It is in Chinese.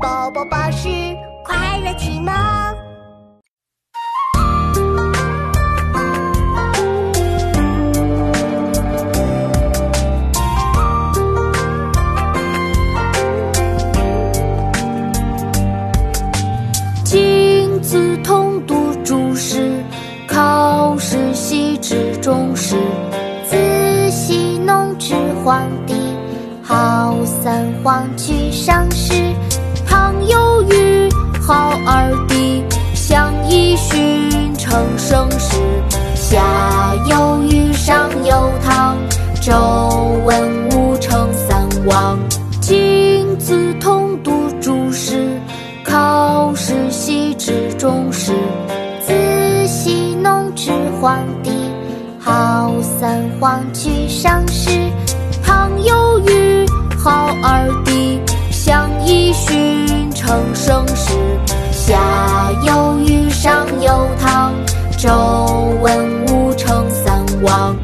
宝宝巴士快乐启蒙。金子通读注释，考试习之中时。自羲农至黄帝，号三皇取上世。有虞，号二帝，相揖逊称盛世。夏有禹，商有汤，周文武称三王。金子通读注释，考试习之中时。自羲农至黄帝，号三皇取上世。成盛世，下有雨，上有汤，周文武成三王。